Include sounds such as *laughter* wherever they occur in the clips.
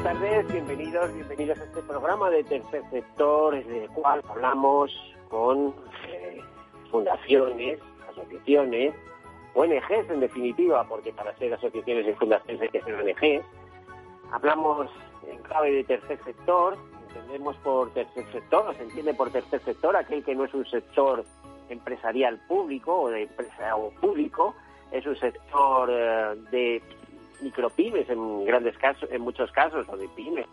Buenas tardes, bienvenidos, bienvenidos a este programa de Tercer Sector, en el cual hablamos con eh, fundaciones, asociaciones, ONGs en definitiva, porque para ser asociaciones y fundaciones hay que ser ONGs. Hablamos en clave de tercer sector, entendemos por tercer sector, se entiende por tercer sector aquel que no es un sector empresarial público o de empresa o público, es un sector eh, de micropymes en grandes casos, en muchos casos, o de pymes,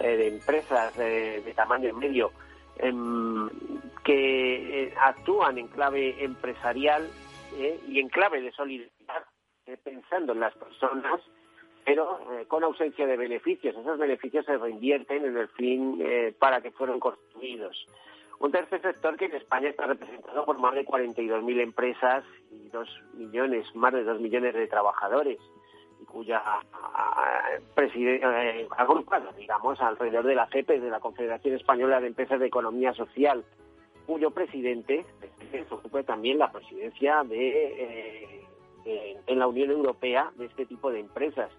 eh, de empresas de tamaño medio, em, que eh, actúan en clave empresarial y en clave de solidaridad, pensando en las personas pero eh, con ausencia de beneficios. Esos beneficios se reinvierten en el fin eh, para que fueron construidos. Un tercer sector que en España está representado por más de 42.000 empresas y dos millones, más de dos millones de trabajadores, cuya eh, agrupada, digamos, alrededor de la CEPE, de la Confederación Española de Empresas de Economía Social, cuyo presidente ocupa también la presidencia de, en la Unión Europea de este tipo de empresas.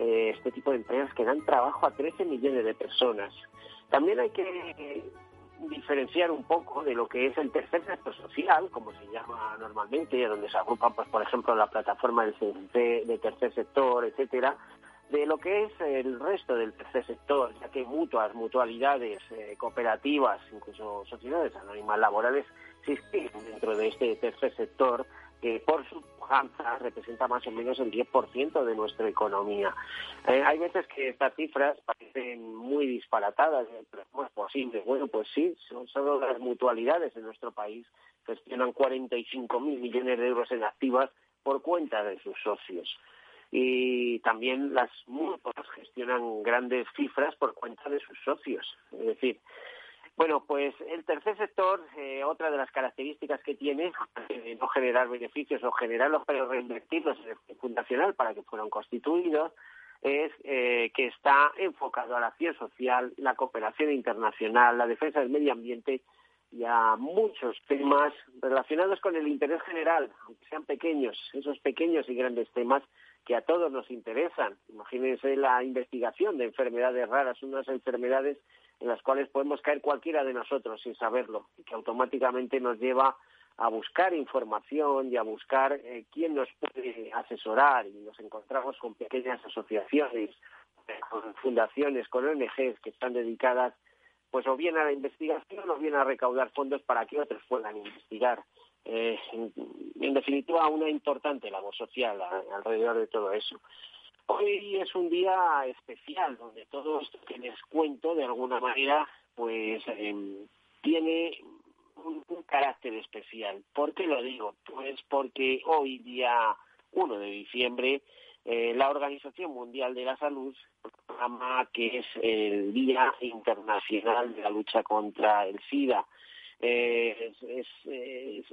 Eh, este tipo de empresas que dan trabajo a 13 millones de personas. También hay que diferenciar un poco de lo que es el tercer sector social, como se llama normalmente, donde se agrupan, pues, por ejemplo, la plataforma del de tercer sector, etcétera, de lo que es el resto del tercer sector, ya que mutuas, mutualidades, eh, cooperativas, incluso sociedades anónimas laborales, existen dentro de este tercer sector que por su representa más o menos el 10% de nuestra economía. Eh, hay veces que estas cifras parecen muy disparatadas, pero ¿cómo es posible? Bueno, pues sí, son solo las mutualidades en nuestro país gestionan 45.000 millones de euros en activas por cuenta de sus socios. Y también las mutuas gestionan grandes cifras por cuenta de sus socios. Es decir, bueno, pues el tercer sector, eh, otra de las características que tiene, no generar beneficios o generarlos pero reinvertirlos en el fundacional para que fueran constituidos, es eh, que está enfocado a la acción social, la cooperación internacional, la defensa del medio ambiente y a muchos temas relacionados con el interés general, aunque sean pequeños, esos pequeños y grandes temas que a todos nos interesan. Imagínense la investigación de enfermedades raras, unas enfermedades en las cuales podemos caer cualquiera de nosotros sin saberlo y que automáticamente nos lleva a buscar información y a buscar eh, quién nos puede asesorar y nos encontramos con pequeñas asociaciones, con fundaciones, con ONGs que están dedicadas pues o bien a la investigación o bien a recaudar fondos para que otros puedan investigar. Eh, en, definitiva, una importante labor social alrededor de todo eso. Hoy es un día especial donde todo esto que les cuento de alguna manera pues em, tiene un, carácter especial. ¿Por qué lo digo? Pues porque hoy día 1 de diciembre eh, la Organización Mundial de la Salud proclama que es el Día Internacional de la Lucha contra el SIDA. Eh,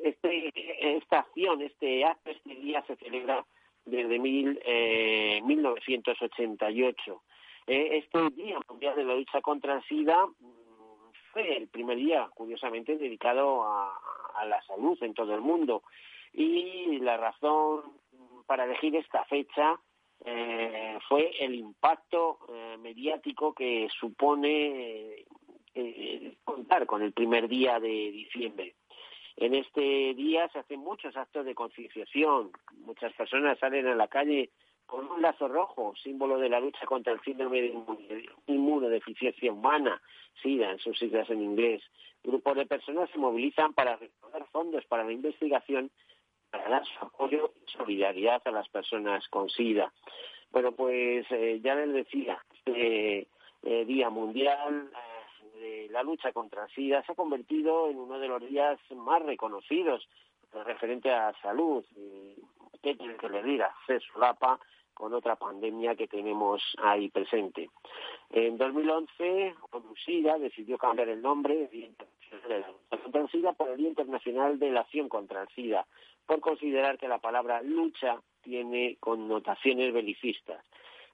este, esta acción, este acto, este día se celebra desde mil, eh, 1988. Eh, este Día Mundial de la Lucha contra el SIDA mm, fue el primer día, curiosamente, dedicado a, la salud en todo el mundo. Y la razón para elegir esta fecha eh, fue el impacto eh, mediático que supone eh, contar con el primer día de diciembre. En este día se hacen muchos actos de concienciación. Muchas personas salen a la calle con un lazo rojo, símbolo de la lucha contra el síndrome de inmunodeficiencia humana, SIDA en sus siglas en inglés. Grupos de personas se movilizan para recaudar fondos para la investigación, para dar su apoyo y solidaridad a las personas con SIDA. Bueno, pues eh, ya les decía, este eh, Día Mundial la lucha contra el SIDA se ha convertido en uno de los días más reconocidos referente a salud. ¿Qué tiene que le diga? Se solapa con otra pandemia que tenemos ahí presente. En 2011, ONU-SIDA decidió cambiar el nombre contra el SIDA por el Día Internacional de la Acción contra el SIDA, por considerar que la palabra lucha tiene connotaciones belicistas.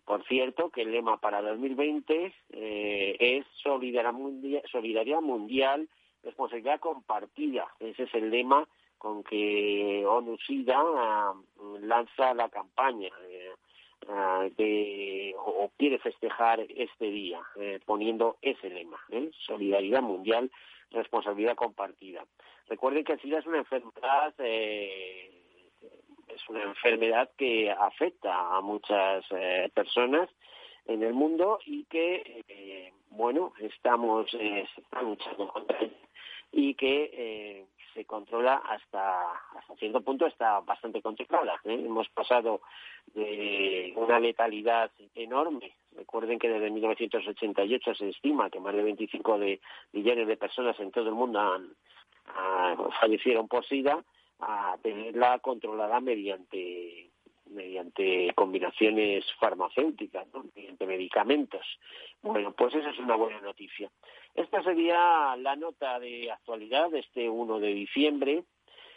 Por cierto, que el lema para 2020 eh, es solidaridad mundial, responsabilidad compartida. Ese es el lema con que ONU-SIDA ah, lanza la campaña. Eh, ah, de, o quiere festejar este día, eh, poniendo ese lema, solidaridad mundial, responsabilidad compartida. Recuerden que el SIDA es una enfermedad es una enfermedad que afecta a muchas eh, personas en el mundo y que, eh, bueno, estamos eh, luchando contra ella y que se controla hasta, cierto punto, está bastante controlada. Hemos pasado de una letalidad enorme. Recuerden que desde 1988 se estima que más de 25 de millones de personas en todo el mundo han fallecieron por SIDA a tenerla controlada mediante mediante combinaciones farmacéuticas, mediante medicamentos. Bueno, pues esa es una buena noticia. Esta sería la nota de actualidad de este 1 de diciembre.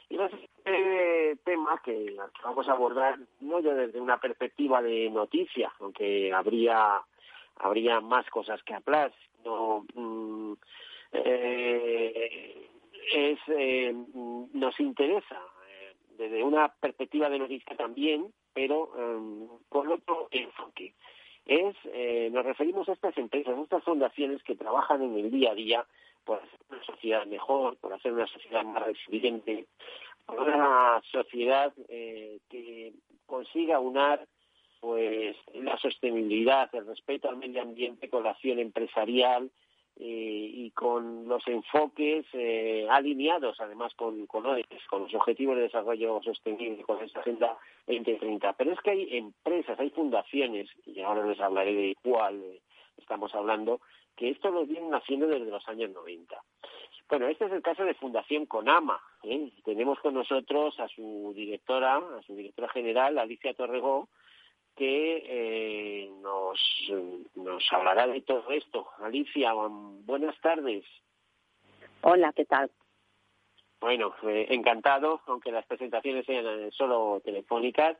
Y este tema que vamos a abordar no ya desde una perspectiva de noticia, aunque habría habría más cosas que hablar, no, mm, eh, es, eh, nos interesa eh, desde una perspectiva de noticia también, pero eh, con otro enfoque. Es, eh, nos referimos a estas empresas, a estas fundaciones que trabajan en el día a día por hacer una sociedad mejor, por hacer una sociedad más resiliente, por una sociedad que consiga unar pues la sostenibilidad, el respeto al medio ambiente con la acción empresarial, y con los enfoques eh, alineados además con, con, los objetivos de desarrollo sostenible, con esa Agenda 2030. Pero es que hay empresas, hay fundaciones, y ahora les hablaré de cuál eh, estamos hablando, que esto lo vienen haciendo desde los años 90. Bueno, este es el caso de Fundación Conama. Tenemos con nosotros a su directora, a su directora general, Alicia Torregó, que eh, nos, nos hablará de todo esto. Alicia, buenas tardes. Hola, ¿qué tal? Bueno, eh, encantado, aunque las presentaciones sean eh, solo telefónicas.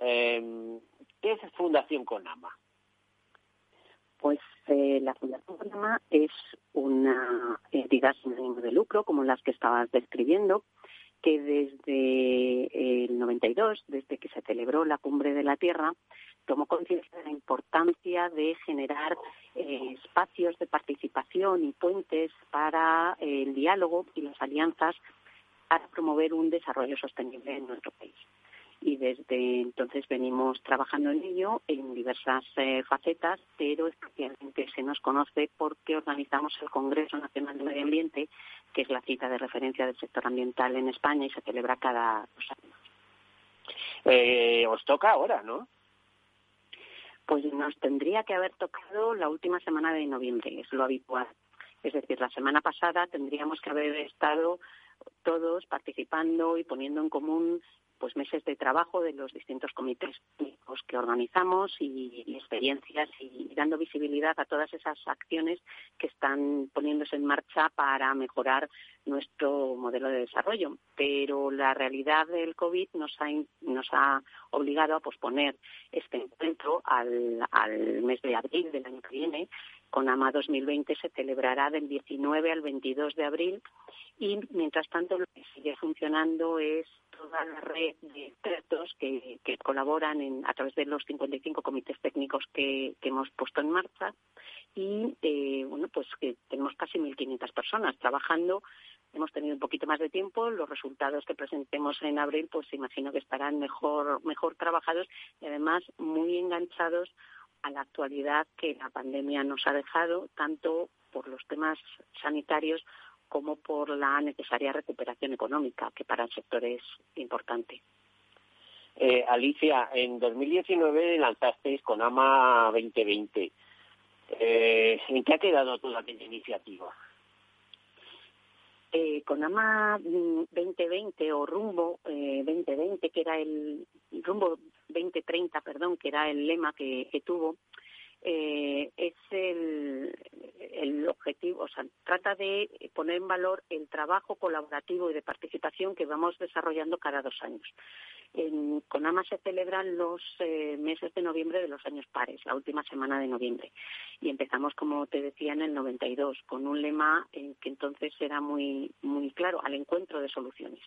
Eh, ¿Qué es Fundación Conama? Pues eh, la Fundación Conama es una entidad sin ánimo de lucro, como las que estabas describiendo, que desde el 92, desde que se celebró la Cumbre de la Tierra, tomó conciencia de la importancia de generar eh, espacios de participación y puentes para el diálogo y las alianzas para promover un desarrollo sostenible en nuestro país y desde entonces venimos trabajando en ello en diversas eh, facetas, pero especialmente se nos conoce porque organizamos el Congreso Nacional de Medio Ambiente, que es la cita de referencia del sector ambiental en España y se celebra cada dos años. Eh, os toca ahora, ¿no? Pues nos tendría que haber tocado la última semana de noviembre, es lo habitual. Es decir, la semana pasada tendríamos que haber estado todos participando y poniendo en común pues meses de trabajo de los distintos comités que organizamos y, experiencias y dando visibilidad a todas esas acciones que están poniéndose en marcha para mejorar nuestro modelo de desarrollo. Pero la realidad del COVID nos ha, nos ha obligado a posponer este encuentro al, al mes de abril del año que viene. Con AMA 2020 se celebrará del 19 al 22 de abril y mientras tanto lo que sigue funcionando es toda la red de expertos que, colaboran en, a través de los 55 comités técnicos que, hemos puesto en marcha y eh, bueno pues que tenemos casi 1.500 personas trabajando. Hemos tenido un poquito más de tiempo. Los resultados que presentemos en abril pues imagino que estarán mejor mejor trabajados y además muy enganchados a la actualidad que la pandemia nos ha dejado tanto por los temas sanitarios como por la necesaria recuperación económica, que para el sector es importante. Eh, Alicia, en 2019 lanzasteis con AMA 2020. Eh, ¿En qué ha quedado toda aquella iniciativa? Eh, con AMA 2020 o Rumbo 2020, eh, que era el Rumbo 2030, perdón, que era el lema que, que tuvo, eh, es el colaborativo, o sea, trata de poner en valor el trabajo colaborativo y de participación que vamos desarrollando cada dos años. En CONAMA se celebran los eh, meses de noviembre de los años pares, la última semana de noviembre. Y empezamos, como te decía, en el 92, con un lema que entonces era muy, muy claro, al encuentro de soluciones.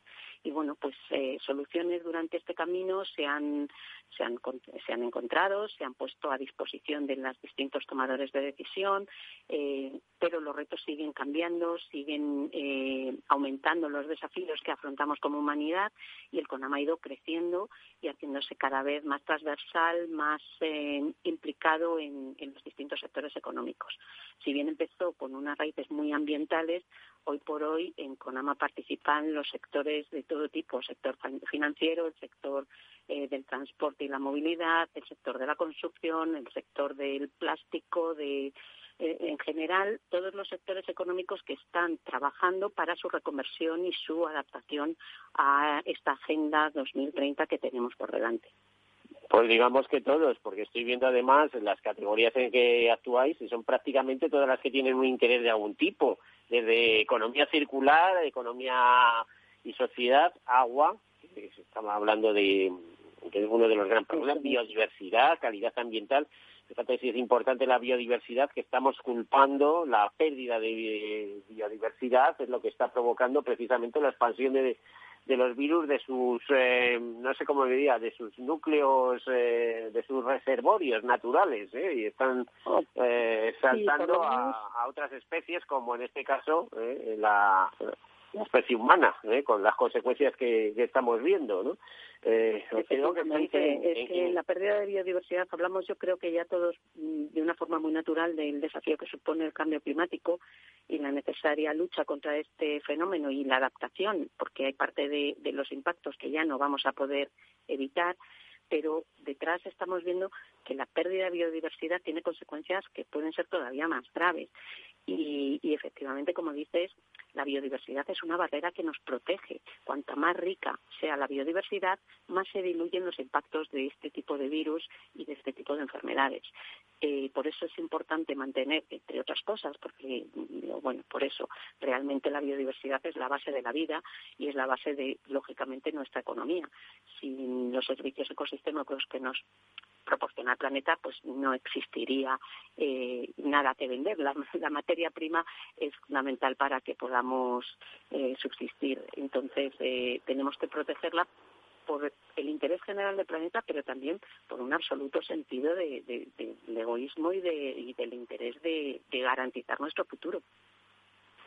Y bueno, pues eh, soluciones durante este camino se han, se, han, se han encontrado, se han puesto a disposición de los distintos tomadores de decisión, eh, pero los retos siguen cambiando, siguen eh, aumentando los desafíos que afrontamos como humanidad y el CONAMA ha ido creciendo y haciéndose cada vez más transversal, más eh, implicado en los distintos sectores económicos. Si bien empezó con unas raíces muy ambientales, hoy por hoy en CONAMA participan los sectores de todo tipo, el sector financiero, el sector eh, del transporte y la movilidad, el sector de la construcción, el sector del plástico, de eh, en general todos los sectores económicos que están trabajando para su reconversión y su adaptación a esta agenda 2030 que tenemos por delante. Pues digamos que todos, porque estoy viendo además las categorías en que actuáis y son prácticamente todas las que tienen un interés de algún tipo, desde economía circular, economía y sociedad, agua, estamos hablando de que es uno de los grandes problemas, biodiversidad, calidad ambiental, Fíjate si es importante la biodiversidad, que estamos culpando la pérdida de biodiversidad, es lo que está provocando precisamente la expansión de, los virus de sus, eh, no sé cómo diría, de sus núcleos, eh, de sus reservorios naturales, ¿eh? y están oh, saltando a, otras especies, como en este caso la, especie humana, ¿eh? con las consecuencias que, estamos viendo, ¿no? Eh, es que la pérdida de biodiversidad, hablamos yo creo que ya todos mm, de una forma muy natural del desafío que supone el cambio climático y la necesaria lucha contra este fenómeno y la adaptación, porque hay parte de los impactos que ya no vamos a poder evitar pero detrás estamos viendo que la pérdida de biodiversidad tiene consecuencias que pueden ser todavía más graves. Y, efectivamente, como dices, la biodiversidad es una barrera que nos protege. Cuanta más rica sea la biodiversidad, más se diluyen los impactos de este tipo de virus y de este tipo de enfermedades. Eh, por eso es importante mantener, entre otras cosas, porque, bueno, por eso realmente la biodiversidad es la base de la vida y es la base de, lógicamente, nuestra economía. Sin los servicios ecosistémicos, que nos proporciona el planeta, pues no existiría eh, nada que vender. La, materia prima es fundamental para que podamos eh, subsistir. Entonces, eh, tenemos que protegerla por el interés general del planeta, pero también por un absoluto sentido de, egoísmo y, y del interés de garantizar nuestro futuro.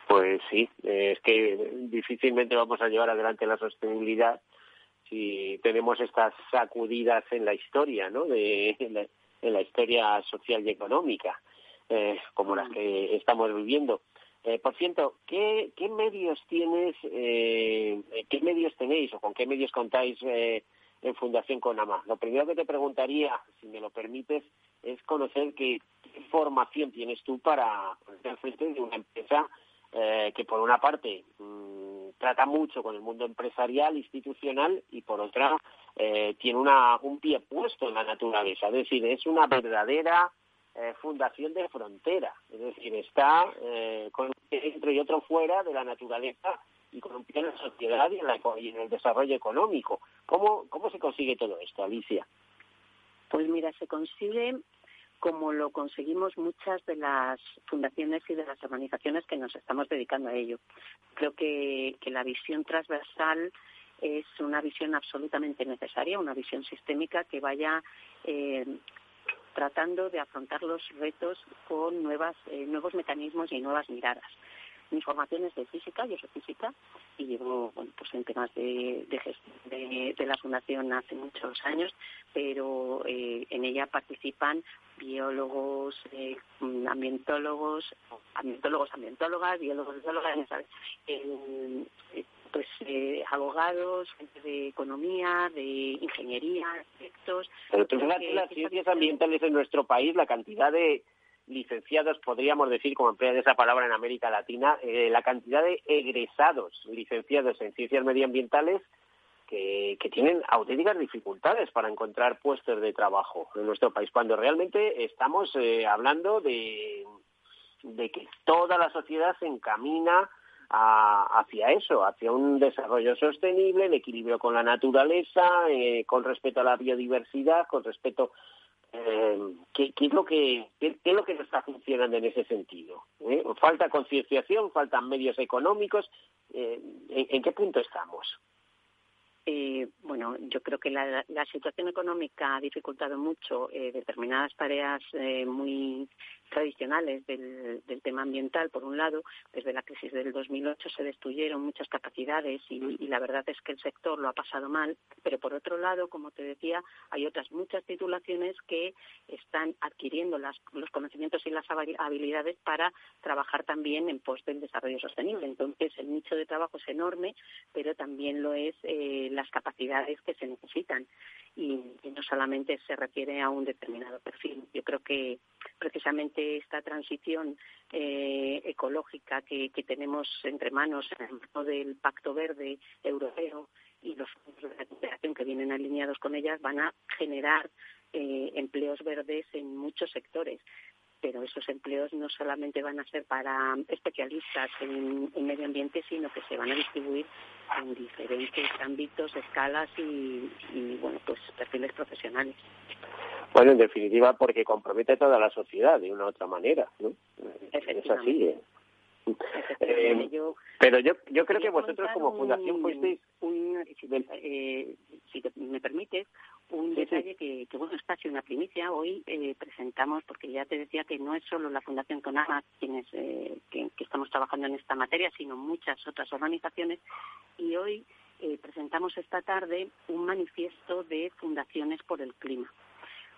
Pues sí, es que difícilmente vamos a llevar adelante la sostenibilidad si tenemos estas sacudidas en la historia, ¿no? De, en, la, historia social y económica, eh, como las que estamos viviendo. Eh, por cierto, ¿qué, ¿qué, medios tienes, eh, qué medios tenéis o con qué medios contáis eh, en Fundación Conama? Lo primero que te preguntaría, si me lo permites, es conocer qué, formación tienes tú para ponerte frente de una empresa eh, que por una parte mm, trata mucho con el mundo empresarial, institucional y por otra eh, tiene una, un pie puesto en la naturaleza, es decir, es una verdadera eh, fundación de frontera, es decir, está con un pie dentro y otro fuera de la naturaleza y con un pie en la sociedad y en, y en el desarrollo económico. ¿Cómo, ¿Cómo se consigue todo esto, Alicia? Pues mira, se consigue como lo conseguimos muchas de las fundaciones y de las organizaciones que nos estamos dedicando a ello. Creo que, la visión transversal es una visión absolutamente necesaria, una visión sistémica que vaya eh, tratando de afrontar los retos con nuevas, eh, nuevos mecanismos y nuevas miradas. Mi formación es de física, yo soy física y llevo pues en temas de, de, de, la fundación hace muchos años, pero eh, en ella participan biólogos, eh, ambientólogos, ambientólogos, ambientólogas, biólogos, biólogas, eh, pues eh, abogados, gente de economía, de ingeniería, arquitectos. Pero tú fíjate las ciencias ambientales en nuestro país, la cantidad de licenciados, podríamos decir, como emplea esa palabra en América Latina, eh, la cantidad de egresados licenciados en ciencias medioambientales que, tienen auténticas dificultades para encontrar puestos de trabajo en nuestro país, cuando realmente estamos eh, hablando de, que toda la sociedad se encamina hacia eso, hacia un desarrollo sostenible, en equilibrio con la naturaleza, eh, con respeto a la biodiversidad, con respeto eh, ¿qué, es lo que es lo que no está funcionando en ese sentido? ¿Eh? Falta concienciación, faltan medios económicos. Eh, ¿en, qué punto estamos? Eh, bueno, yo creo que la, situación económica ha dificultado mucho eh, determinadas tareas eh, muy tradicionales del, tema ambiental. Por un lado, desde la crisis del 2008 se destruyeron muchas capacidades y, la verdad es que el sector lo ha pasado mal. Pero por otro lado, como te decía, hay otras muchas titulaciones que están adquiriendo los conocimientos y las habilidades para trabajar también en pos del desarrollo sostenible. Entonces, el nicho de trabajo es enorme, pero también lo es eh, las capacidades que se necesitan y, no solamente se refiere a un determinado perfil. Yo creo que precisamente esta transición eh, ecológica que, tenemos entre manos en el del Pacto Verde Europeo y los fondos de recuperación que vienen alineados con ellas van a generar eh, empleos verdes en muchos sectores pero esos empleos no solamente van a ser para especialistas en, medio ambiente, sino que se van a distribuir en diferentes ámbitos, escalas y, bueno, pues perfiles profesionales. Bueno, en definitiva, porque compromete a toda la sociedad de una u otra manera, ¿no? Es así. ¿eh? Eh, pero yo, yo creo que vosotros como fundación fuisteis... Un, eh, si me permites, un detalle Que, que, bueno, está casi una primicia. Hoy eh, presentamos, porque ya te decía que no es solo la Fundación Conama quienes eh, que, estamos trabajando en esta materia, sino muchas otras organizaciones. Y hoy eh, presentamos esta tarde un manifiesto de fundaciones por el clima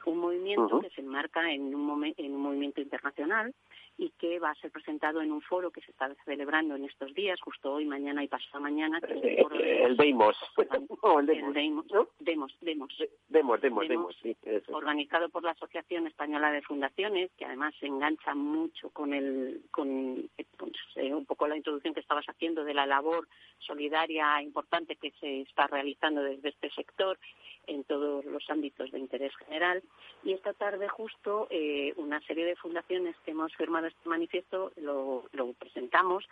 un movimiento que se enmarca en un, en un movimiento internacional y que va a ser presentado en un foro que se está celebrando en estos días, justo hoy, mañana y pasado mañana. Que es el, foro de *laughs* el Demos. el Demos. Demos, Demos, Demos. Demos, Demos, Organizado por la Asociación Española de Fundaciones, que además se engancha mucho con, el, con eh, un poco la introducción que estabas haciendo de la labor solidaria importante que se está realizando desde este sector en todos los ámbitos de interés general. Y esta tarde justo eh, una serie de fundaciones que hemos firmado este manifiesto lo, presentamos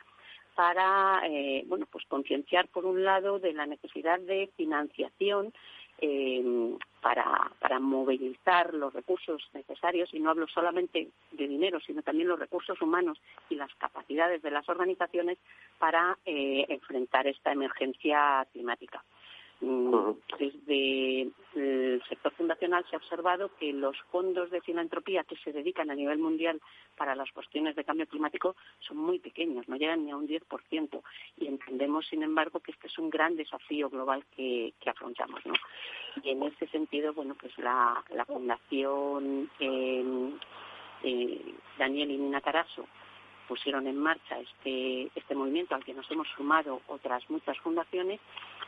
para eh, bueno pues concienciar por un lado de la necesidad de financiación eh, para, para movilizar los recursos necesarios, y no hablo solamente de dinero, sino también los recursos humanos y las capacidades de las organizaciones para enfrentar esta emergencia climática. Desde el sector fundacional se ha observado que los fondos de filantropía que se dedican a nivel mundial para las cuestiones de cambio climático son muy pequeños, no llegan ni a un 10%. Y entendemos, sin embargo, que este es un gran desafío global que, afrontamos. Y en ese sentido, bueno, pues la, Fundación eh, eh, Daniel y Nina Caraso pusieron en marcha este, este movimiento al que nos hemos sumado otras muchas fundaciones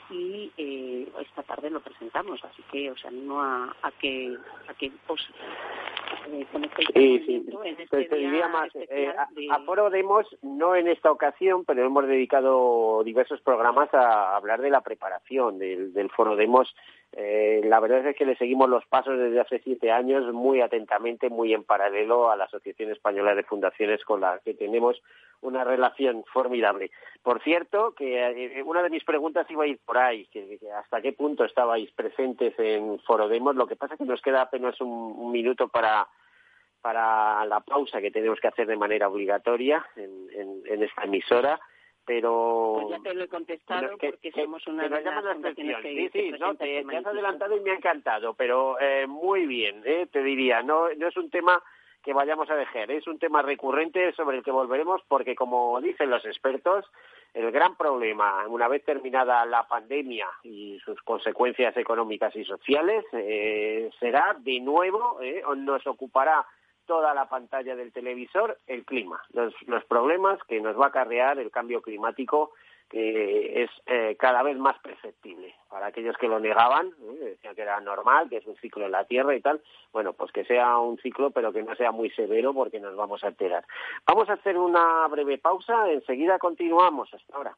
y eh, esta tarde lo presentamos, así que os animo a, a que a que os eh, sí, sí. En este te, diría más, eh, a, Foro Demos, no en esta ocasión, pero hemos dedicado diversos programas a hablar de la preparación del, del Foro Demos. Eh, la verdad es que le seguimos los pasos desde hace siete años muy atentamente, muy en paralelo a la Asociación Española de Fundaciones con la que tenemos una relación formidable. Por cierto, que eh, una de mis preguntas iba a ir por ahí, que, hasta qué punto estabais presentes en Foro Demos. Lo que pasa es que nos queda apenas un, minuto para para la pausa que tenemos que hacer de manera obligatoria en, en, esta emisora pero pues ya te lo he contestado porque somos una de las fundaciones que sí sí no te, has adelantado y me ha encantado pero eh, muy bien eh, te diría no no es un tema que vayamos a dejar. Es un tema recurrente sobre el que volveremos porque, como dicen los expertos, el gran problema, una vez terminada la pandemia y sus consecuencias económicas y sociales, eh, será de nuevo, eh, nos ocupará toda la pantalla del televisor el clima, los, los problemas que nos va a acarrear el cambio climático que es eh, cada vez más perceptible. Para aquellos que lo negaban, ¿eh? decían que era normal, que es un ciclo en la Tierra y tal, bueno, pues que sea un ciclo, pero que no sea muy severo porque nos vamos a alterar. Vamos a hacer una breve pausa, enseguida continuamos. Hasta ahora.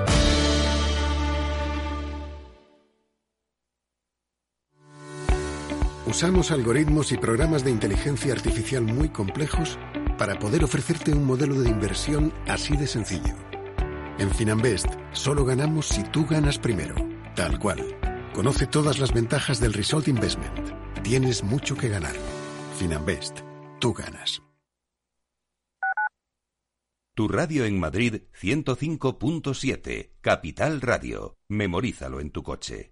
Usamos algoritmos y programas de inteligencia artificial muy complejos para poder ofrecerte un modelo de inversión así de sencillo. En Finanbest solo ganamos si tú ganas primero, tal cual. Conoce todas las ventajas del Result Investment. Tienes mucho que ganar. Finanbest, tú ganas. Tu radio en Madrid 105.7, Capital Radio. Memorízalo en tu coche.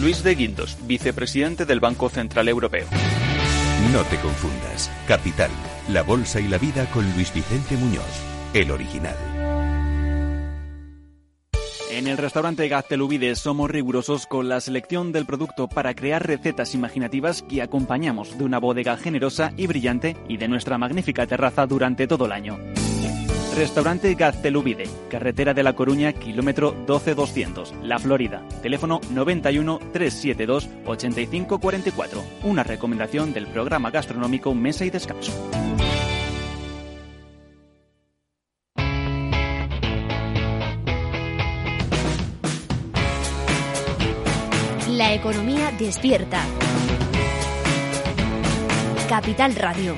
Luis de Guindos, vicepresidente del Banco Central Europeo. No te confundas. Capital, la bolsa y la vida con Luis Vicente Muñoz, el original. En el restaurante Gaztelubides somos rigurosos con la selección del producto para crear recetas imaginativas que acompañamos de una bodega generosa y brillante y de nuestra magnífica terraza durante todo el año. Restaurante Gaztelubide, carretera de La Coruña, kilómetro 12200, La Florida. Teléfono 91 372 8544. Una recomendación del programa gastronómico Mesa y Descanso. La economía despierta. Capital Radio.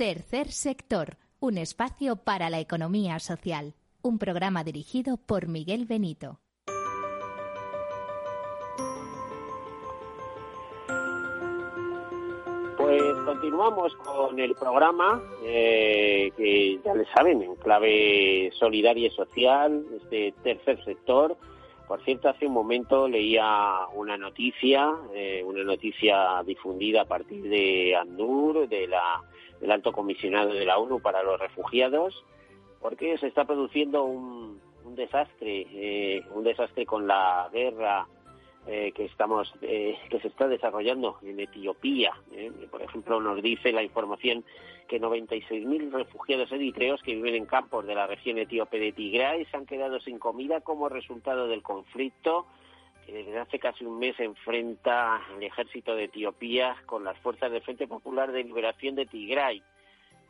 Tercer sector, un espacio para la economía social. Un programa dirigido por Miguel Benito. Pues continuamos con el programa eh, que ya le saben, en clave solidaria y social, este tercer sector. Por cierto, hace un momento leía una noticia, eh, una noticia difundida a partir de ANDUR, de la, del alto comisionado de la ONU para los refugiados, porque se está produciendo un, un desastre, eh, un desastre con la guerra eh, que estamos eh, que se está desarrollando en Etiopía. ¿eh? Por ejemplo, nos dice la información que 96.000 refugiados eritreos que viven en campos de la región etíope de Tigray se han quedado sin comida como resultado del conflicto desde hace casi un mes enfrenta el ejército de Etiopía con las fuerzas del Frente Popular de Liberación de Tigray.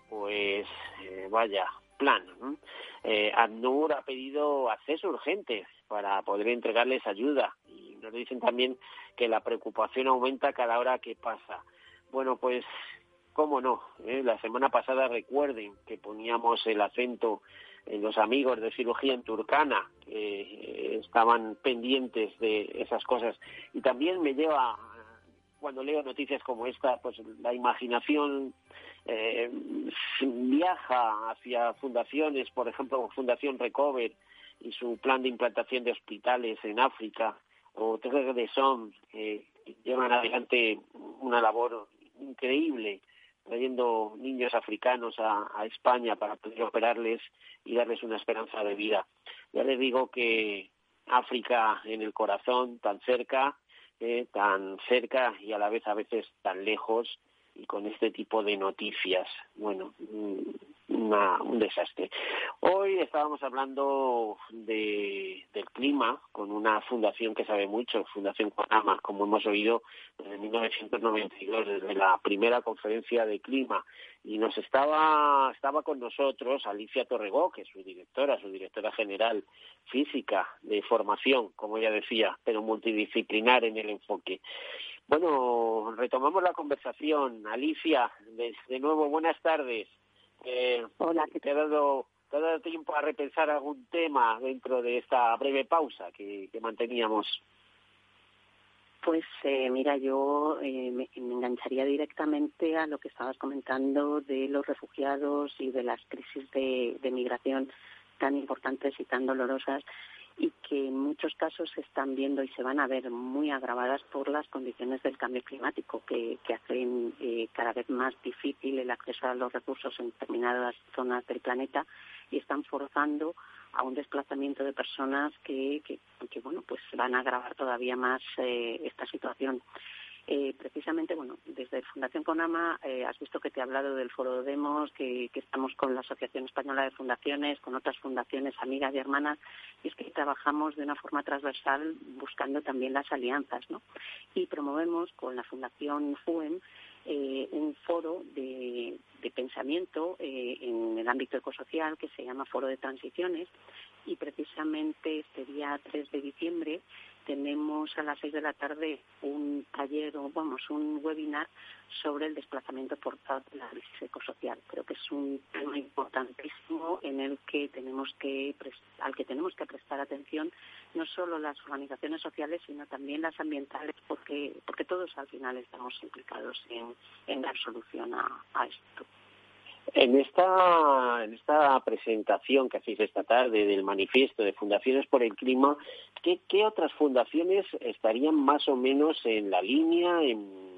Pues eh, vaya, plan. Eh, ACNUR ha pedido acceso urgente para poder entregarles ayuda y nos dicen también que la preocupación aumenta cada hora que pasa. Bueno, pues cómo no. ¿Eh? La semana pasada recuerden que poníamos el acento en los amigos de cirugía en Turcana, eh, estaban pendientes de esas cosas. Y también me lleva, cuando leo noticias como esta, pues la imaginación eh, viaja hacia fundaciones, por ejemplo, Fundación Recover y su plan de implantación de hospitales en África, o Terre de Son, que llevan adelante una labor increíble trayendo niños africanos a, España para poder operarles y darles una esperanza de vida. Ya les digo que África en el corazón, tan cerca, eh, tan cerca y a la vez a veces tan lejos, y con este tipo de noticias. Bueno, un desastre. Hoy estábamos hablando de, del clima con una fundación que sabe mucho, Fundación Conama, como hemos oído desde 1992, desde la primera conferencia de clima. Y nos estaba, estaba con nosotros Alicia Torregó, que es su directora, su directora general física de formación, como ella decía, pero multidisciplinar en el enfoque. Bueno, retomamos la conversación. Alicia, de, nuevo, buenas tardes. Eh, Hola, te ha dado tiempo a repensar algún tema dentro de esta breve pausa que, manteníamos. Pues eh, mira, yo eh, me, engancharía directamente a lo que estabas comentando de los refugiados y de las crisis de, de migración tan importantes y tan dolorosas y que en muchos casos se están viendo y se van a ver muy agravadas por las condiciones del cambio climático que, hacen eh, cada vez más difícil el acceso a los recursos en determinadas zonas del planeta y están forzando a un desplazamiento de personas que, que, bueno pues van a agravar todavía más eh, esta situación. Eh, precisamente, bueno, desde Fundación Conama eh, has visto que te he hablado del Foro Demos, que, estamos con la Asociación Española de Fundaciones, con otras fundaciones amigas y hermanas, y es que trabajamos de una forma transversal buscando también las alianzas, ¿no? Y promovemos con la Fundación FUEM eh, un foro de, de pensamiento eh, en el ámbito ecosocial que se llama Foro de Transiciones y precisamente este día 3 de diciembre tenemos a las seis de la tarde un taller o vamos un webinar sobre el desplazamiento forzado de la crisis ecosocial. Creo que es un tema importantísimo en el que tenemos que al que tenemos que prestar atención no solo las organizaciones sociales sino también las ambientales porque porque todos al final estamos implicados en, en dar solución a esto. En esta, en esta presentación que hacéis esta tarde del manifiesto de Fundaciones por el Clima, ¿qué, qué otras fundaciones estarían más o menos en la línea, en,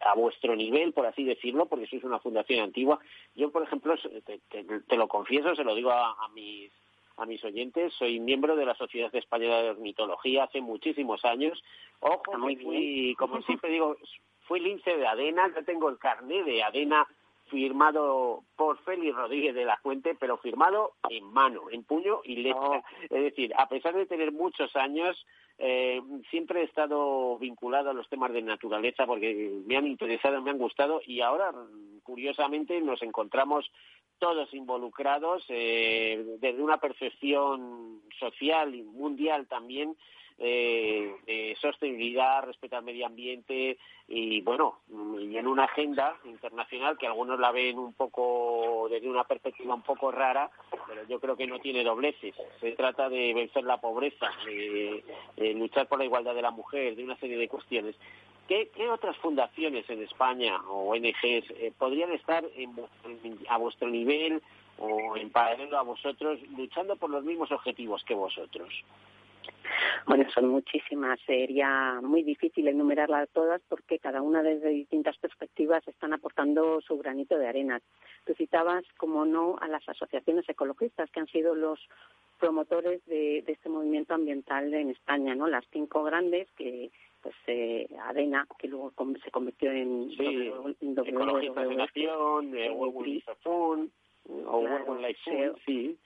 a vuestro nivel, por así decirlo, porque sois una fundación antigua? Yo, por ejemplo, te, lo confieso, se lo digo a, mis a mis oyentes, soy miembro de la Sociedad Española de Ornitología hace muchísimos años. Ojo, muy fui, como siempre digo, fui lince de ADENA, yo tengo el carné de ADENA firmado por Félix Rodríguez de la Fuente, pero firmado en mano, en puño y letra. Oh. Es decir, a pesar de tener muchos años, eh, siempre he estado vinculado a los temas de naturaleza porque me han interesado, me han gustado y ahora, curiosamente, nos encontramos todos involucrados eh, desde una percepción social y mundial también eh, de sostenibilidad, respeto al medio ambiente y bueno, y en una agenda internacional que algunos la ven un poco desde una perspectiva un poco rara, pero yo creo que no tiene dobleces. Se trata de vencer la pobreza, de, luchar por la igualdad de la mujer, de una serie de cuestiones. ¿Qué, otras fundaciones en España o ONGs eh, podrían estar a vuestro nivel o en paralelo a vosotros luchando por los mismos objetivos que vosotros? Bueno, son muchísimas. Sería muy difícil enumerarlas todas porque cada una desde distintas perspectivas están aportando su granito de arena. Tú citabas, como no, a las asociaciones ecologistas que han sido los promotores de, este movimiento ambiental en España, ¿no? Las cinco grandes que pues eh, ADENA, que luego se convirtió en sí, Ecologistas de Nación, eh, World o World Life sí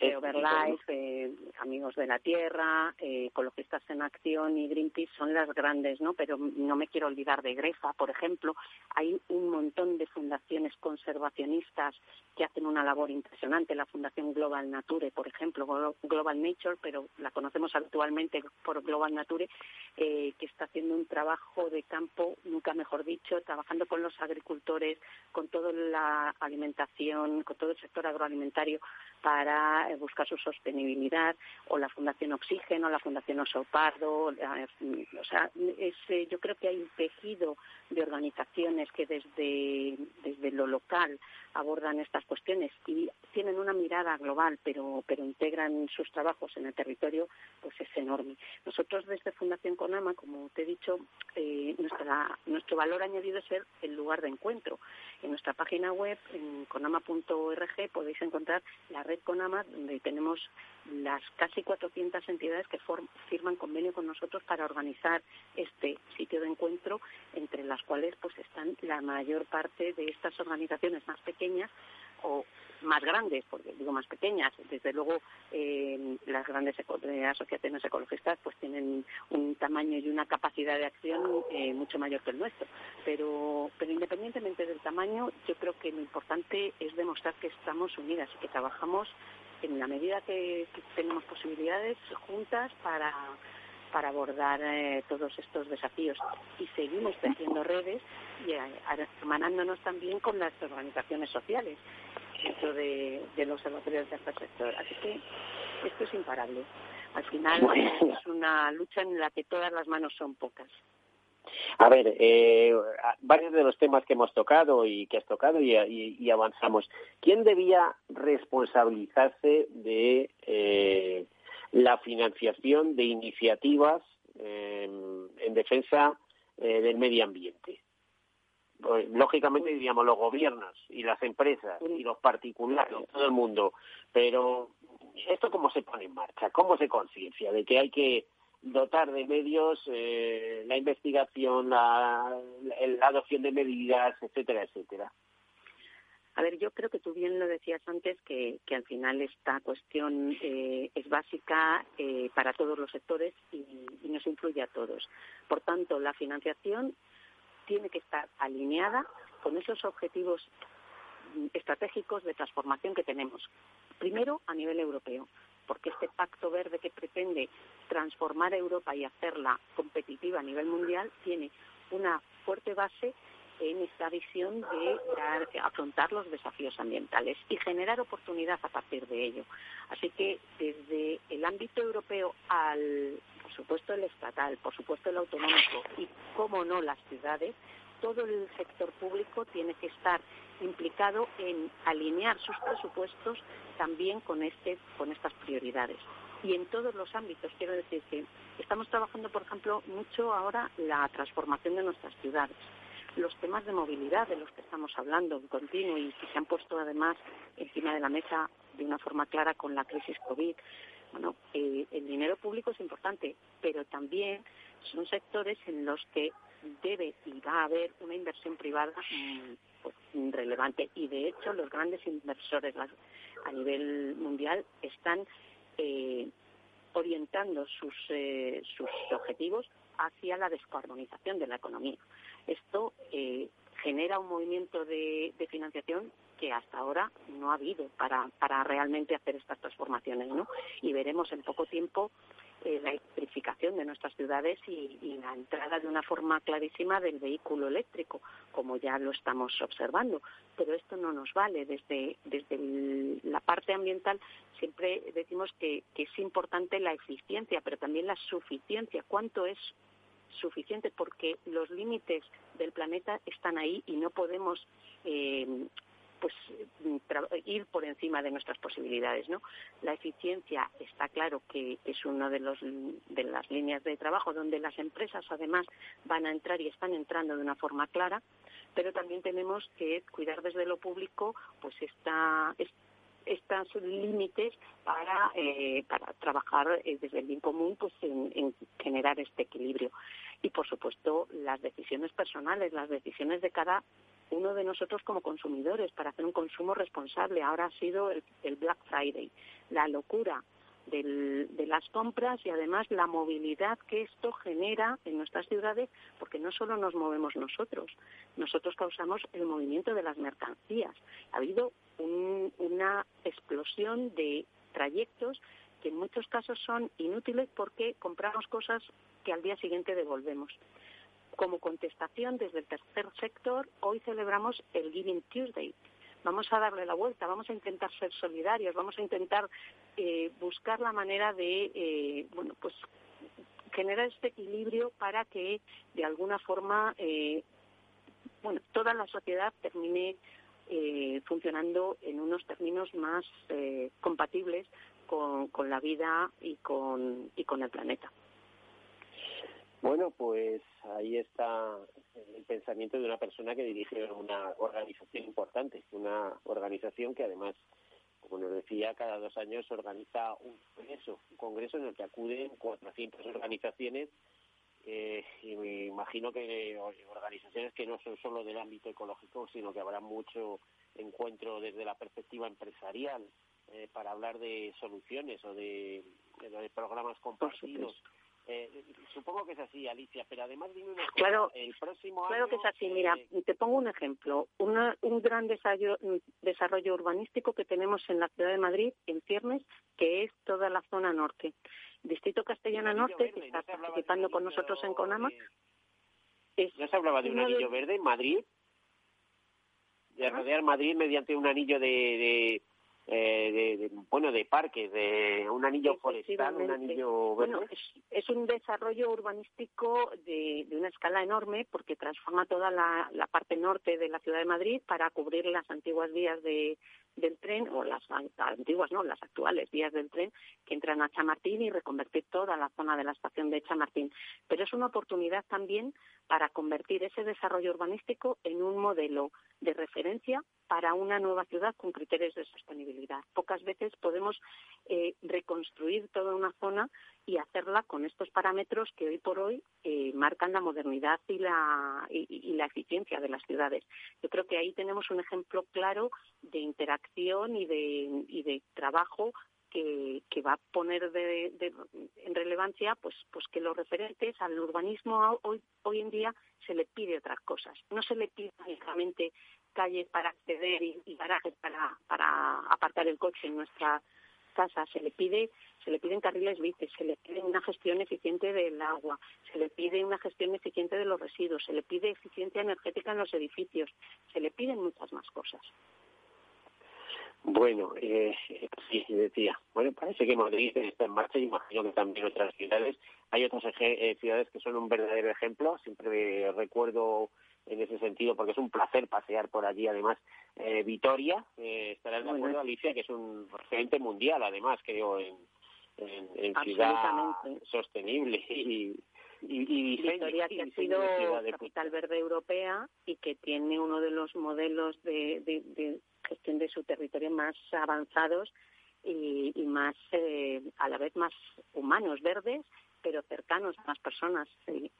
eh, Overlife, eh, Amigos de la Tierra, eh, Ecologistas en Acción y Greenpeace son las grandes, ¿no? Pero no me quiero olvidar de Grefa, por ejemplo. Hay un montón de fundaciones conservacionistas que hacen una labor impresionante. La Fundación Global Nature, por ejemplo, Global Nature, pero la conocemos actualmente por Global Nature, que está haciendo un trabajo de campo, nunca mejor dicho, trabajando con los agricultores, con toda la alimentación, con todo el sector agroalimentario para eh, buscar su sostenibilidad, o la Fundación Oxígeno, la Fundación Oso Pardo, eh, o sea, eh, yo creo que hay un tejido de organizaciones que desde, desde lo local abordan estas cuestiones y tienen una mirada global, pero, pero integran sus trabajos en el territorio, pues es enorme. Nosotros desde Fundación Conama, como te he dicho, nuestra, nuestro valor añadido es ser el lugar de encuentro. En nuestra página web, en conama.org, podéis encontrar la red Conama, donde tenemos las casi 400 entidades que firman convenio con nosotros para organizar este sitio de encuentro, entre las cuales pues están la mayor parte de estas organizaciones más pequeñas o más grandes, porque digo más pequeñas, desde luego eh, las grandes asociaciones ecologistas pues tienen un tamaño y una capacidad de acción eh, mucho mayor que el nuestro, pero, pero independientemente del tamaño, yo creo que lo importante es demostrar que estamos unidas y que trabajamos en la medida que, tenemos posibilidades juntas para para abordar eh, todos estos desafíos y seguimos tejiendo redes y hermanándonos también con las organizaciones sociales dentro de, los observatorios de este sector. Así que esto es imparable. Al final es una lucha en la que todas las manos son pocas. A ver, eh, varios de los temas que hemos tocado y que has tocado y, avanzamos. ¿Quién debía responsabilizarse de eh, la financiación de iniciativas em, en defensa eh, del medio ambiente? Pues, lógicamente diríamos los gobiernos y las empresas y los particulares, todo el mundo. Pero esto cómo se pone en marcha, cómo se conciencia de que hay que dotar de medios eh, la investigación, la, adopción de medidas, etcétera, etcétera. A ver, yo creo que tú bien lo decías antes, que, que al final esta cuestión eh, es básica eh, para todos los sectores y, y, nos influye a todos. Por tanto, la financiación tiene que estar alineada con esos objetivos estratégicos de transformación que tenemos. Primero, a nivel europeo porque este pacto verde que pretende transformar Europa y hacerla competitiva a nivel mundial tiene una fuerte base en esta visión de afrontar los desafíos ambientales y generar oportunidad a partir de ello. Así que desde el ámbito europeo al, por supuesto, el estatal, por supuesto, el autonómico y, cómo no, las ciudades, todo el sector público tiene que estar implicado en alinear sus presupuestos también con, este, con estas prioridades. Y en todos los ámbitos, quiero decir que estamos trabajando, por ejemplo, mucho ahora la transformación de nuestras ciudades. Los temas de movilidad de los que estamos hablando en continuo y que se han puesto además encima de la mesa de una forma clara con la crisis COVID. Bueno, eh, el dinero público es importante, pero también son sectores en los que debe y va a haber una inversión privada mm, pues, relevante. Y de hecho, los grandes inversores a nivel mundial están eh, orientando sus, eh, sus objetivos hacia la descarbonización de la economía. Esto eh, genera un movimiento de, de, financiación que hasta ahora no ha habido para, para realmente hacer estas transformaciones, ¿no? Y veremos en poco tiempo eh, la electrificación de nuestras ciudades y, la entrada de una forma clarísima del vehículo eléctrico, como ya lo estamos observando. Pero esto no nos vale. Desde, desde la parte ambiental siempre decimos que, es importante la eficiencia, pero también la suficiencia. ¿Cuánto es suficiente? Porque los límites del planeta están ahí y no podemos eh, pues ir por encima de nuestras posibilidades, ¿no? La eficiencia está claro que es una de los de las líneas de trabajo donde las empresas además van a entrar y están entrando de una forma clara, pero también tenemos que cuidar desde lo público pues esta estos límites para, eh, para trabajar eh, desde el bien común pues en, generar este equilibrio y por supuesto las decisiones personales las decisiones de cada uno de nosotros como consumidores para hacer un consumo responsable. Ahora ha sido el, Black Friday, la locura de las compras y además la movilidad que esto genera en nuestras ciudades, porque no solo nos movemos nosotros, nosotros causamos el movimiento de las mercancías. Ha habido una explosión de trayectos que en muchos casos son inútiles porque compramos cosas que al día siguiente devolvemos. Como contestación desde el tercer sector, hoy celebramos el Giving Tuesday. Vamos a darle la vuelta, vamos a intentar ser solidarios, vamos a intentar eh, buscar la manera de, eh, bueno, pues generar este equilibrio para que de alguna forma, eh, bueno, toda la sociedad termine funcionando en unos términos más compatibles con, con, la vida y con, y con el planeta. Bueno, pues ahí está el pensamiento de una persona que dirige una organización importante, una organización que además, como nos decía, cada dos años organiza un congreso, un congreso en el que acuden 400 organizaciones eh, y me imagino que organizaciones que no son solo del ámbito ecológico, sino que habrá mucho encuentro desde la perspectiva empresarial eh, para hablar de soluciones o de, de programas compartidos eh, supongo que es así, Alicia, pero además dime una cosa. Claro, el próximo claro que es así. Mira, eh, te pongo un ejemplo. un gran desarrollo, desarrollo urbanístico que tenemos en la ciudad de Madrid, en Ciernes, que es toda la zona norte. Distrito Castellana Norte, que está participando con nosotros en CONAMA. ¿No se hablaba de un anillo verde en Madrid? De rodear Madrid mediante un anillo de eh, de, bueno de parques de un anillo forestal un anillo bueno es, un desarrollo urbanístico de, una escala enorme porque transforma toda la, parte norte de la ciudad de Madrid para cubrir las antiguas vías de, del tren o las antiguas no las actuales vías del tren que entran a Chamartín y reconvertir toda la zona de la estación de Chamartín. Pero es una oportunidad también para convertir ese desarrollo urbanístico en un modelo de referencia para una nueva ciudad con criterios de sostenibilidad. Pocas veces podemos eh, reconstruir toda una zona y hacerla con estos parámetros que hoy por hoy eh, marcan la modernidad y la, y, la eficiencia de las ciudades. Yo creo que ahí tenemos un ejemplo claro de interacción y de, y de trabajo que, va a poner de, en relevancia pues pues que los referentes al urbanismo hoy hoy en día se le pide otras cosas no se le pide únicamente calles para acceder y, garajes para, para apartar el coche en nuestra casa, se le pide se le piden carriles bici, se le pide una gestión eficiente del agua, se le pide una gestión eficiente de los residuos, se le pide eficiencia energética en los edificios, se le piden muchas más cosas. Bueno, eh, sí, decía. Bueno, parece que Madrid está en marcha y imagino que también otras ciudades. Hay otras eh, ciudades que son un verdadero ejemplo. Siempre recuerdo en ese sentido, porque es un placer pasear por allí. Además, eh, Vitoria, eh, estarás de acuerdo, Alicia, que es un referente mundial, además, creo, en, en, ciudad sostenible *laughs* y, y, Vitoria, que ha sido capital verde europea y que tiene uno de los modelos de, de, gestión de su territorio más avanzados y, y más, eh, a la vez más humanos, verdes, pero cercanos a las personas. Sí.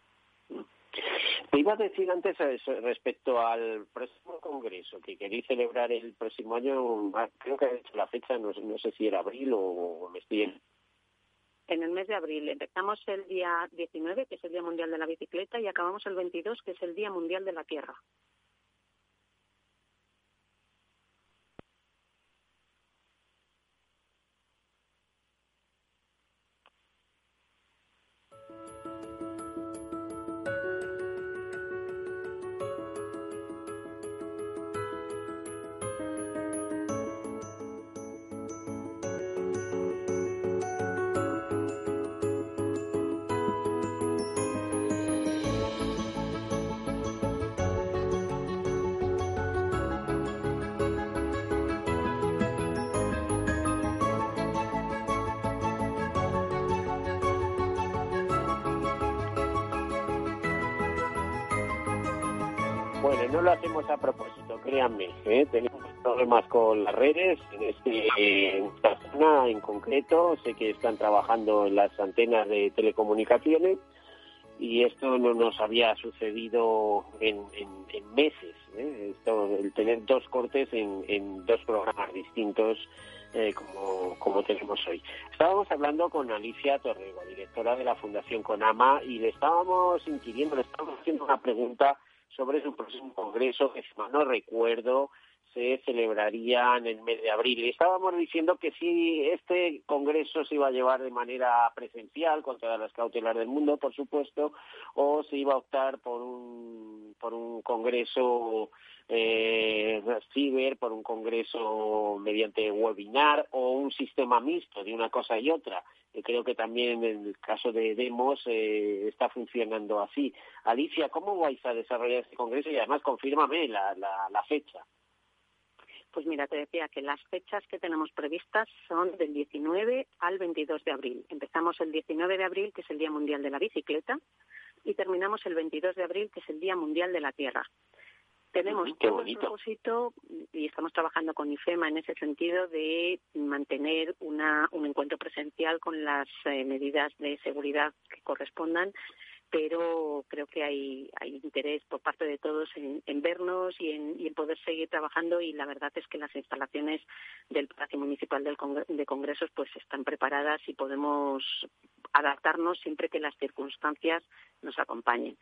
Te iba a decir antes respecto al próximo congreso que queréis celebrar el próximo año, creo que hecho la fecha, no, sé si era abril o me estoy en... En el mes de abril. Empezamos el día 19, que es el Día Mundial de la Bicicleta, y acabamos el 22, que es el Día Mundial de la Tierra. ¿Eh? Tenemos problemas con las redes en, este, en esta zona en concreto. Sé que están trabajando en las antenas de telecomunicaciones y esto no nos había sucedido en, meses, ¿eh? el tener dos cortes en, dos programas distintos eh, como tenemos hoy. Estábamos hablando con Alicia Torrego, directora de la Fundación Conama, y le estábamos inquiriendo, le estábamos haciendo una pregunta sobre su próximo congreso, que si mal no recuerdo, se celebraría en el mes de abril. Estábamos diciendo que si este congreso se iba a llevar de manera presencial, con todas las cautelas del mundo, por supuesto, o se iba a optar por un, por un congreso eh, ciber, por un congreso mediante webinar o un sistema mixto de una cosa y otra. Creo que también en el caso de Demos eh, está funcionando así. Alicia, ¿cómo vais a desarrollar este congreso? Y además, confírmame la, la, la fecha. Pues mira, te decía que las fechas que tenemos previstas son del 19 al 22 de abril. Empezamos el 19 de abril, que es el Día Mundial de la Bicicleta, y terminamos el 22 de abril, que es el Día Mundial de la Tierra. Tenemos el propósito y estamos trabajando con IFEMA en ese sentido de mantener una, un encuentro presencial con las eh, medidas de seguridad que correspondan pero creo que hay, hay interés por parte de todos en, vernos y en, y en, poder seguir trabajando y la verdad es que las instalaciones del Palacio Municipal del de Congresos pues están preparadas y podemos adaptarnos siempre que las circunstancias nos acompañen.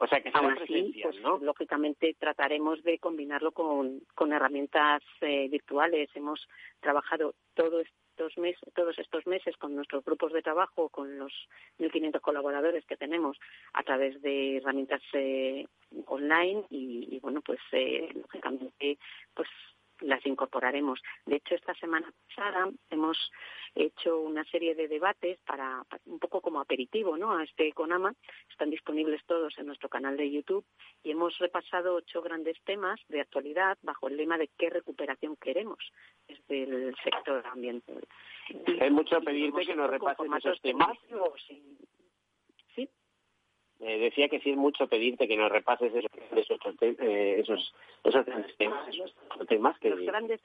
O sea que Aún así, pues, lógicamente trataremos de combinarlo con, con herramientas eh, virtuales. Hemos trabajado todo estos meses, todos estos meses con nuestros grupos de trabajo, con los 1.500 colaboradores que tenemos a través de herramientas eh, online y, y, bueno, pues eh, lógicamente pues las incorporaremos. De hecho, esta semana pasada hemos hecho una serie de debates para, un poco como aperitivo ¿no? a este Conama. Están disponibles todos en nuestro canal de YouTube y hemos repasado ocho grandes temas de actualidad bajo el lema de qué recuperación queremos desde el sector ambiental. Hay mucho pedirte que nos repasen esos temas. Eh, decía que sí es mucho pedirte que nos repases esos, eh, esos, esos, grandes temas, esos temas que... Los grandes,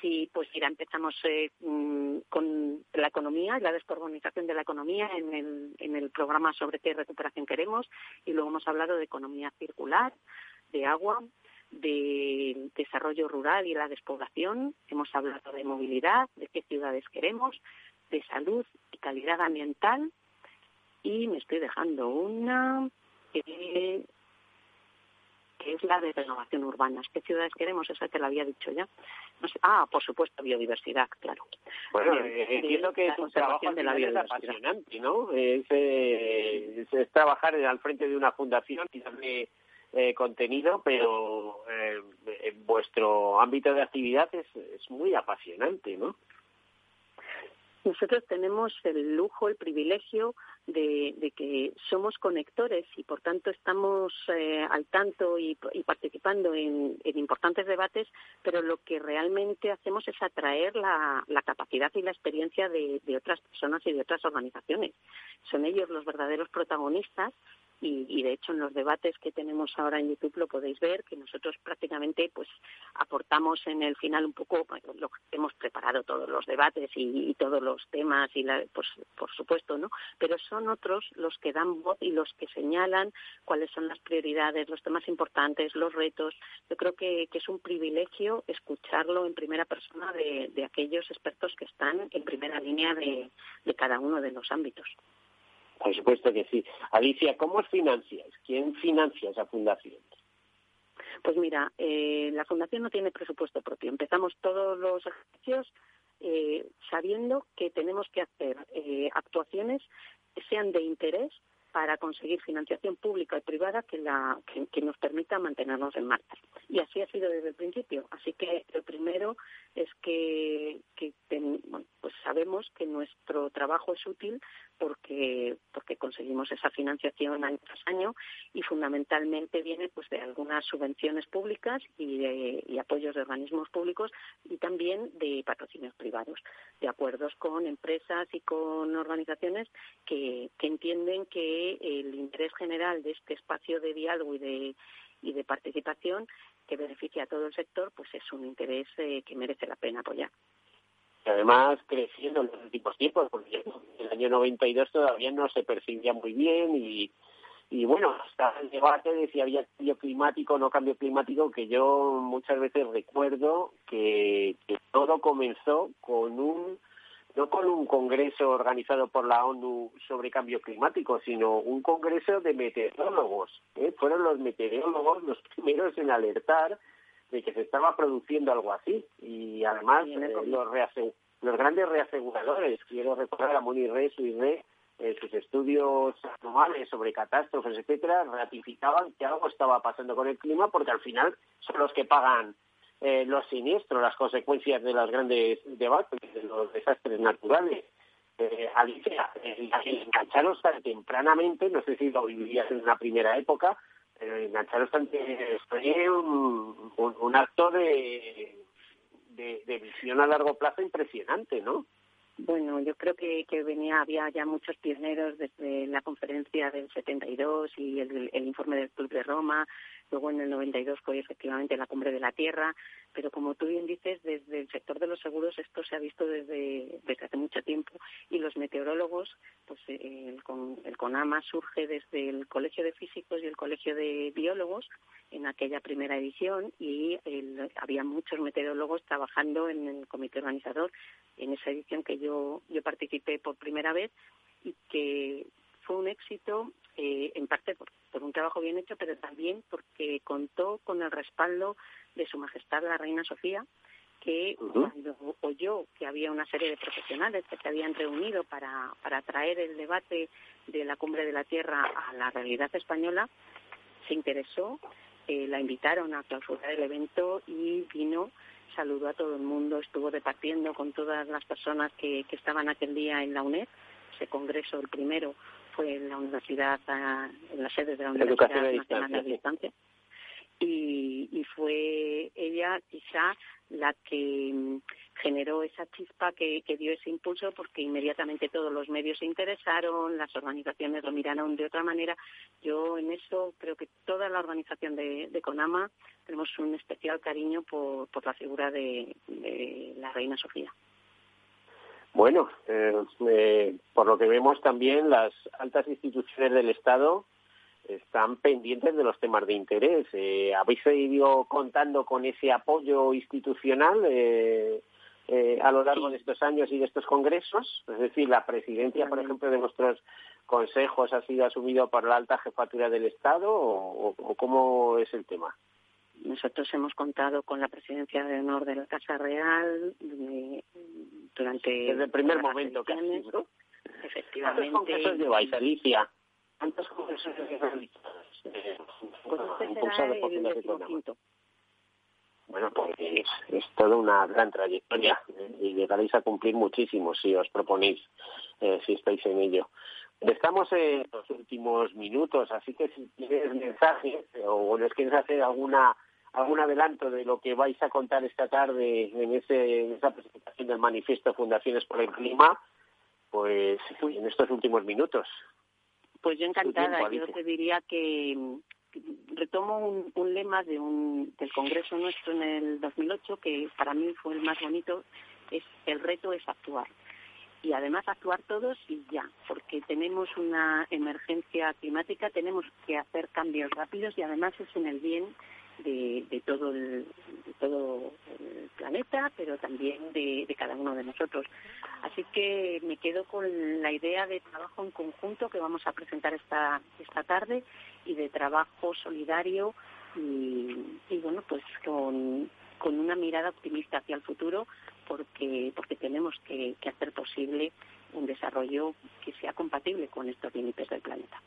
sí, pues mira, empezamos eh, mm, con la economía y la descarbonización de la economía en el, en el programa sobre qué recuperación queremos y luego hemos hablado de economía circular, de agua, de desarrollo rural y la despoblación, hemos hablado de movilidad, de qué ciudades queremos, de salud y calidad ambiental y me estoy dejando una que, es la de renovación urbana. ¿Qué ciudades queremos? Esa te la había dicho ya. ah, por supuesto, biodiversidad, claro. Bueno, eh, entiendo que es un trabajo de la es apasionante, ¿no? Es, eh, es, trabajar al frente de una fundación y darle eh, contenido, pero en vuestro ámbito de actividad es, es muy apasionante, ¿no? Nosotros tenemos el lujo, el privilegio de, que somos conectores y por tanto estamos eh, al tanto y, participando en, importantes debates, pero lo que realmente hacemos es atraer la, capacidad y la experiencia de, otras personas y de otras organizaciones. Son ellos los verdaderos protagonistas y, de hecho en los debates que tenemos ahora en YouTube lo podéis ver que nosotros prácticamente pues aportamos en el final un poco lo que hemos preparado todos los debates y, todos los temas y la, pues por supuesto no pero son otros los que dan voz y los que señalan cuáles son las prioridades los temas importantes los retos yo creo que, es un privilegio escucharlo en primera persona de, aquellos expertos que están en primera línea de cada uno de los ámbitos. Por supuesto que sí. Alicia, ¿cómo os financiáis? ¿Quién financia esa fundación? Pues mira, eh, la fundación no tiene presupuesto propio. Empezamos todos los ejercicios eh, sabiendo que tenemos que hacer eh, actuaciones que sean de interés para conseguir financiación pública y privada que, la, que, nos permita mantenernos en marcha. Y así ha sido desde el principio. Así que lo primero es que, pues sabemos que nuestro trabajo es útil porque, porque conseguimos esa financiación año tras año y fundamentalmente viene pues de algunas subvenciones públicas y, de, apoyos de organismos públicos y también de patrocinios privados, de acuerdos con empresas y con organizaciones que, que entienden que el interés general de este espacio de diálogo y de y de participación que beneficia a todo el sector, pues es un interés eh, que merece la pena apoyar. Y además creciendo en los últimos tiempos, porque en el año 92 todavía no se percibía muy bien y, y bueno, hasta el debate de si había cambio climático o no cambio climático, que yo muchas veces recuerdo que, que todo comenzó con un no con un congreso organizado por la ONU sobre cambio climático, sino un congreso de meteorólogos. ¿eh? Fueron los meteorólogos los primeros en alertar de que se estaba produciendo algo así. Y además eh, los, los grandes reaseguradores, quiero recordar a Moni Re, su Re, en sus estudios anuales sobre catástrofes, etcétera, ratificaban que algo estaba pasando con el clima porque al final son los que pagan eh, los siniestros, las consecuencias de los grandes debates, de los desastres naturales. Eh, Alicia, el, engancharos tan tempranamente, no sé si lo vivirías en una primera época, pero engancharos tan fue un, un, acto de, de, de visión a largo plazo impresionante, ¿no? Bueno, yo creo que, que venía, había ya muchos pioneros desde la conferencia del 72 y el, el informe del Club de Roma, luego en el 92 fue efectivamente la cumbre de la Tierra, pero como tú bien dices, desde el sector de los seguros esto se ha visto desde, desde hace mucho tiempo. Y los meteorólogos, pues eh, el, el CONAMA surge desde el Colegio de Físicos y el Colegio de Biólogos en aquella primera edición y había muchos meteorólogos trabajando en el comité organizador en esa edición que yo, yo participé por primera vez y que fue un éxito eh, en parte por, un trabajo bien hecho, pero también porque contó con el respaldo de Su Majestad la Reina Sofía, que cuando oyó que había una serie de profesionales que se habían reunido para, para traer el debate de la cumbre de la Tierra a la realidad española, se interesó, eh, la invitaron a clausurar el evento y vino, saludó a todo el mundo, estuvo repartiendo con todas las personas que, que estaban aquel día en la UNED, ese congreso, el primero, fue en la universidad, en la sede de la Universidad Nacional de Distancia. Y, y fue ella quizá la que mm, generó esa chispa que, que, dio ese impulso porque inmediatamente todos los medios se interesaron, las organizaciones lo miraron de otra manera. Yo en eso creo que toda la organización de, de CONAMA tenemos un especial cariño por, por la figura de, de la reina Sofía. Bueno, eh, eh, por lo que vemos también las altas instituciones del Estado están pendientes de los temas de interés. Eh, ¿Habéis ido contando con ese apoyo institucional eh, eh, a lo largo de estos años y de estos congresos? Es decir, la presidencia, por ejemplo, de nuestros consejos ha sido asumido por la alta jefatura del Estado o, o cómo es el tema? Nosotros hemos contado con la presidencia de honor de la Casa Real durante... Desde el primer momento que ¿no? Efectivamente. ¿Cuántos congresos lleváis, Alicia? ¿Cuántos congresos lleváis? Eh, este el quinto. Bueno, pues es, es, toda una gran trayectoria ¿eh? y llegaréis a cumplir muchísimo si os proponéis, eh, si estáis en ello. Estamos en los últimos minutos, así que si tienes mensajes o les quieres hacer alguna algún adelanto de lo que vais a contar esta tarde en, ese, en esa presentación del manifiesto Fundaciones por el Clima, pues en estos últimos minutos. Pues yo encantada, yo te diría que retomo un, un lema de un, del Congreso nuestro en el 2008 que para mí fue el más bonito, es el reto es actuar. Y además actuar todos y ya, porque tenemos una emergencia climática, tenemos que hacer cambios rápidos y además es en el bien de, de todo el, de todo el planeta, pero también de, cada uno de nosotros. Así que me quedo con la idea de trabajo en conjunto que vamos a presentar esta, esta tarde y de trabajo solidario y, bueno, pues con, con una mirada optimista hacia el futuro porque, porque tenemos que, que hacer posible un desarrollo que sea compatible con estos límites del planeta.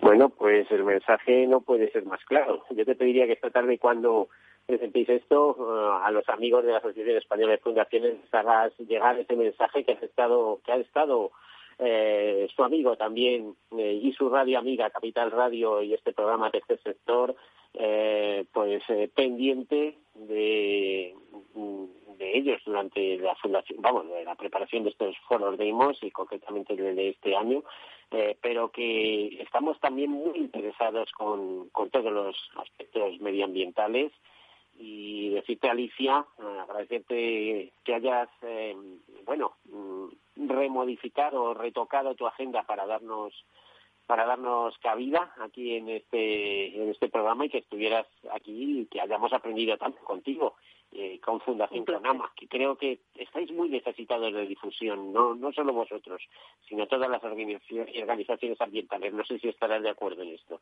Bueno, pues el mensaje no puede ser más claro. Yo te pediría que esta tarde cuando presentéis esto uh, a los amigos de la Asociación Española de Fundaciones hagas llegar ese mensaje que ha estado que ha estado eh, su amigo también eh, y su radio amiga Capital Radio y este programa Tercer Sector eh, pues eh, pendiente de, ellos durante la fundación, vamos, de la preparación de estos foros de IMOS y concretamente de este año, eh, pero que estamos también muy interesados con, con todos los aspectos medioambientales. Y decirte, Alicia, agradecerte que hayas, bueno, mm, remodificado, retocado tu agenda para darnos para darnos cabida aquí en este en este programa y que estuvieras aquí y que hayamos aprendido tanto contigo eh, con Fundación Conama, que creo que estáis muy necesitados de difusión, no no solo vosotros, sino todas las organizaciones ambientales. No sé si estarás de acuerdo en esto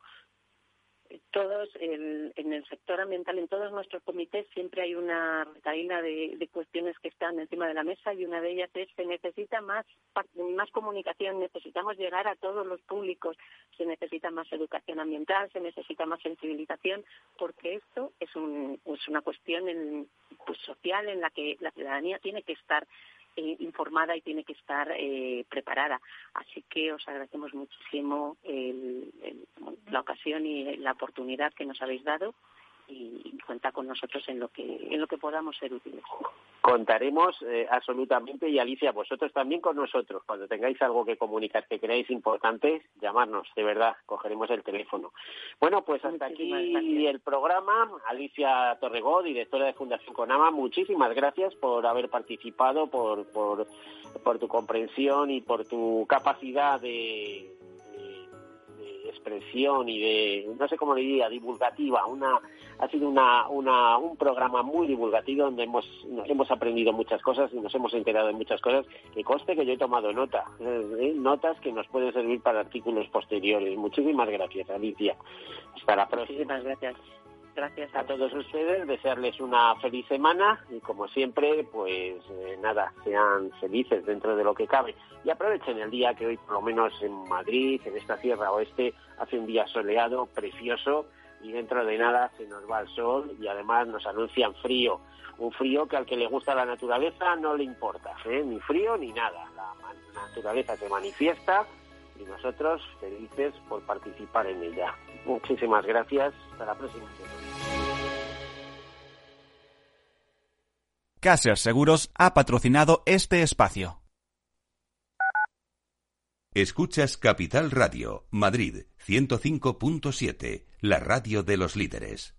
todos en, el sector ambiental, en todos nuestros comités, siempre hay una retaíla de, cuestiones que están encima de la mesa y una de ellas es se necesita más, más comunicación, necesitamos llegar a todos los públicos, se necesita más educación ambiental, se necesita más sensibilización, porque esto es, un, es una cuestión pues, social en la que la ciudadanía tiene que estar informada y tiene que estar eh, preparada. Así que os agradecemos muchísimo la ocasión y la oportunidad que nos habéis dado y cuenta con nosotros en lo que en lo que podamos ser útiles. Contaremos eh, absolutamente y Alicia, vosotros también con nosotros. Cuando tengáis algo que comunicar que creáis importante, llamarnos, de verdad, cogeremos el teléfono. Bueno, pues hasta aquí el programa. Alicia Torregó, directora de Fundación Conama, muchísimas gracias por haber participado, por, por, por tu comprensión y por tu capacidad de expresión y de, no sé cómo le diría, divulgativa. Una, ha sido una, una, un programa muy divulgativo donde hemos, hemos aprendido muchas cosas y nos hemos enterado de muchas cosas. Que conste que yo he tomado nota, ¿eh? notas que nos pueden servir para artículos posteriores. Muchísimas gracias, Alicia. Hasta la próxima. Gracias a todos ustedes, desearles una feliz semana y como siempre, pues eh, nada, sean felices dentro de lo que cabe. Y aprovechen el día que hoy por lo menos en Madrid, en esta Sierra Oeste, hace un día soleado, precioso y dentro de nada se nos va el sol y además nos anuncian frío, un frío que al que le gusta la naturaleza no le importa, ¿eh? ni frío ni nada, la naturaleza se manifiesta y nosotros felices por participar en ella. Muchísimas gracias, hasta la próxima Caser Seguros ha patrocinado este espacio. Escuchas Capital Radio, Madrid 105.7, la radio de los líderes.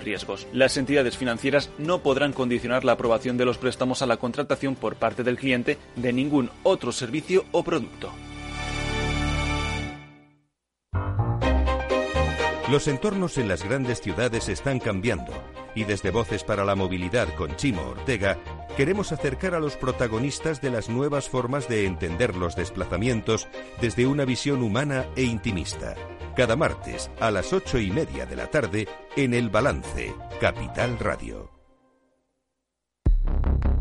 riesgo las entidades financieras no podrán condicionar la aprobación de los préstamos a la contratación por parte del cliente de ningún otro servicio o producto. Los entornos en las grandes ciudades están cambiando y desde Voces para la Movilidad con Chimo Ortega queremos acercar a los protagonistas de las nuevas formas de entender los desplazamientos desde una visión humana e intimista cada martes a las ocho y media de la tarde en El Balance, Capital Radio.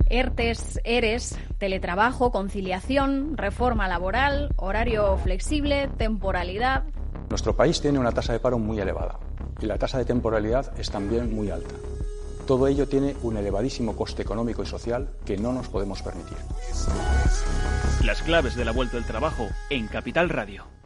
ERTES, ERES, teletrabajo, conciliación, reforma laboral, horario flexible, temporalidad. Nuestro país tiene una tasa de paro muy elevada y la tasa de temporalidad es también muy alta. Todo ello tiene un elevadísimo coste económico y social que no nos podemos permitir. Las claves de la vuelta al trabajo en Capital Radio.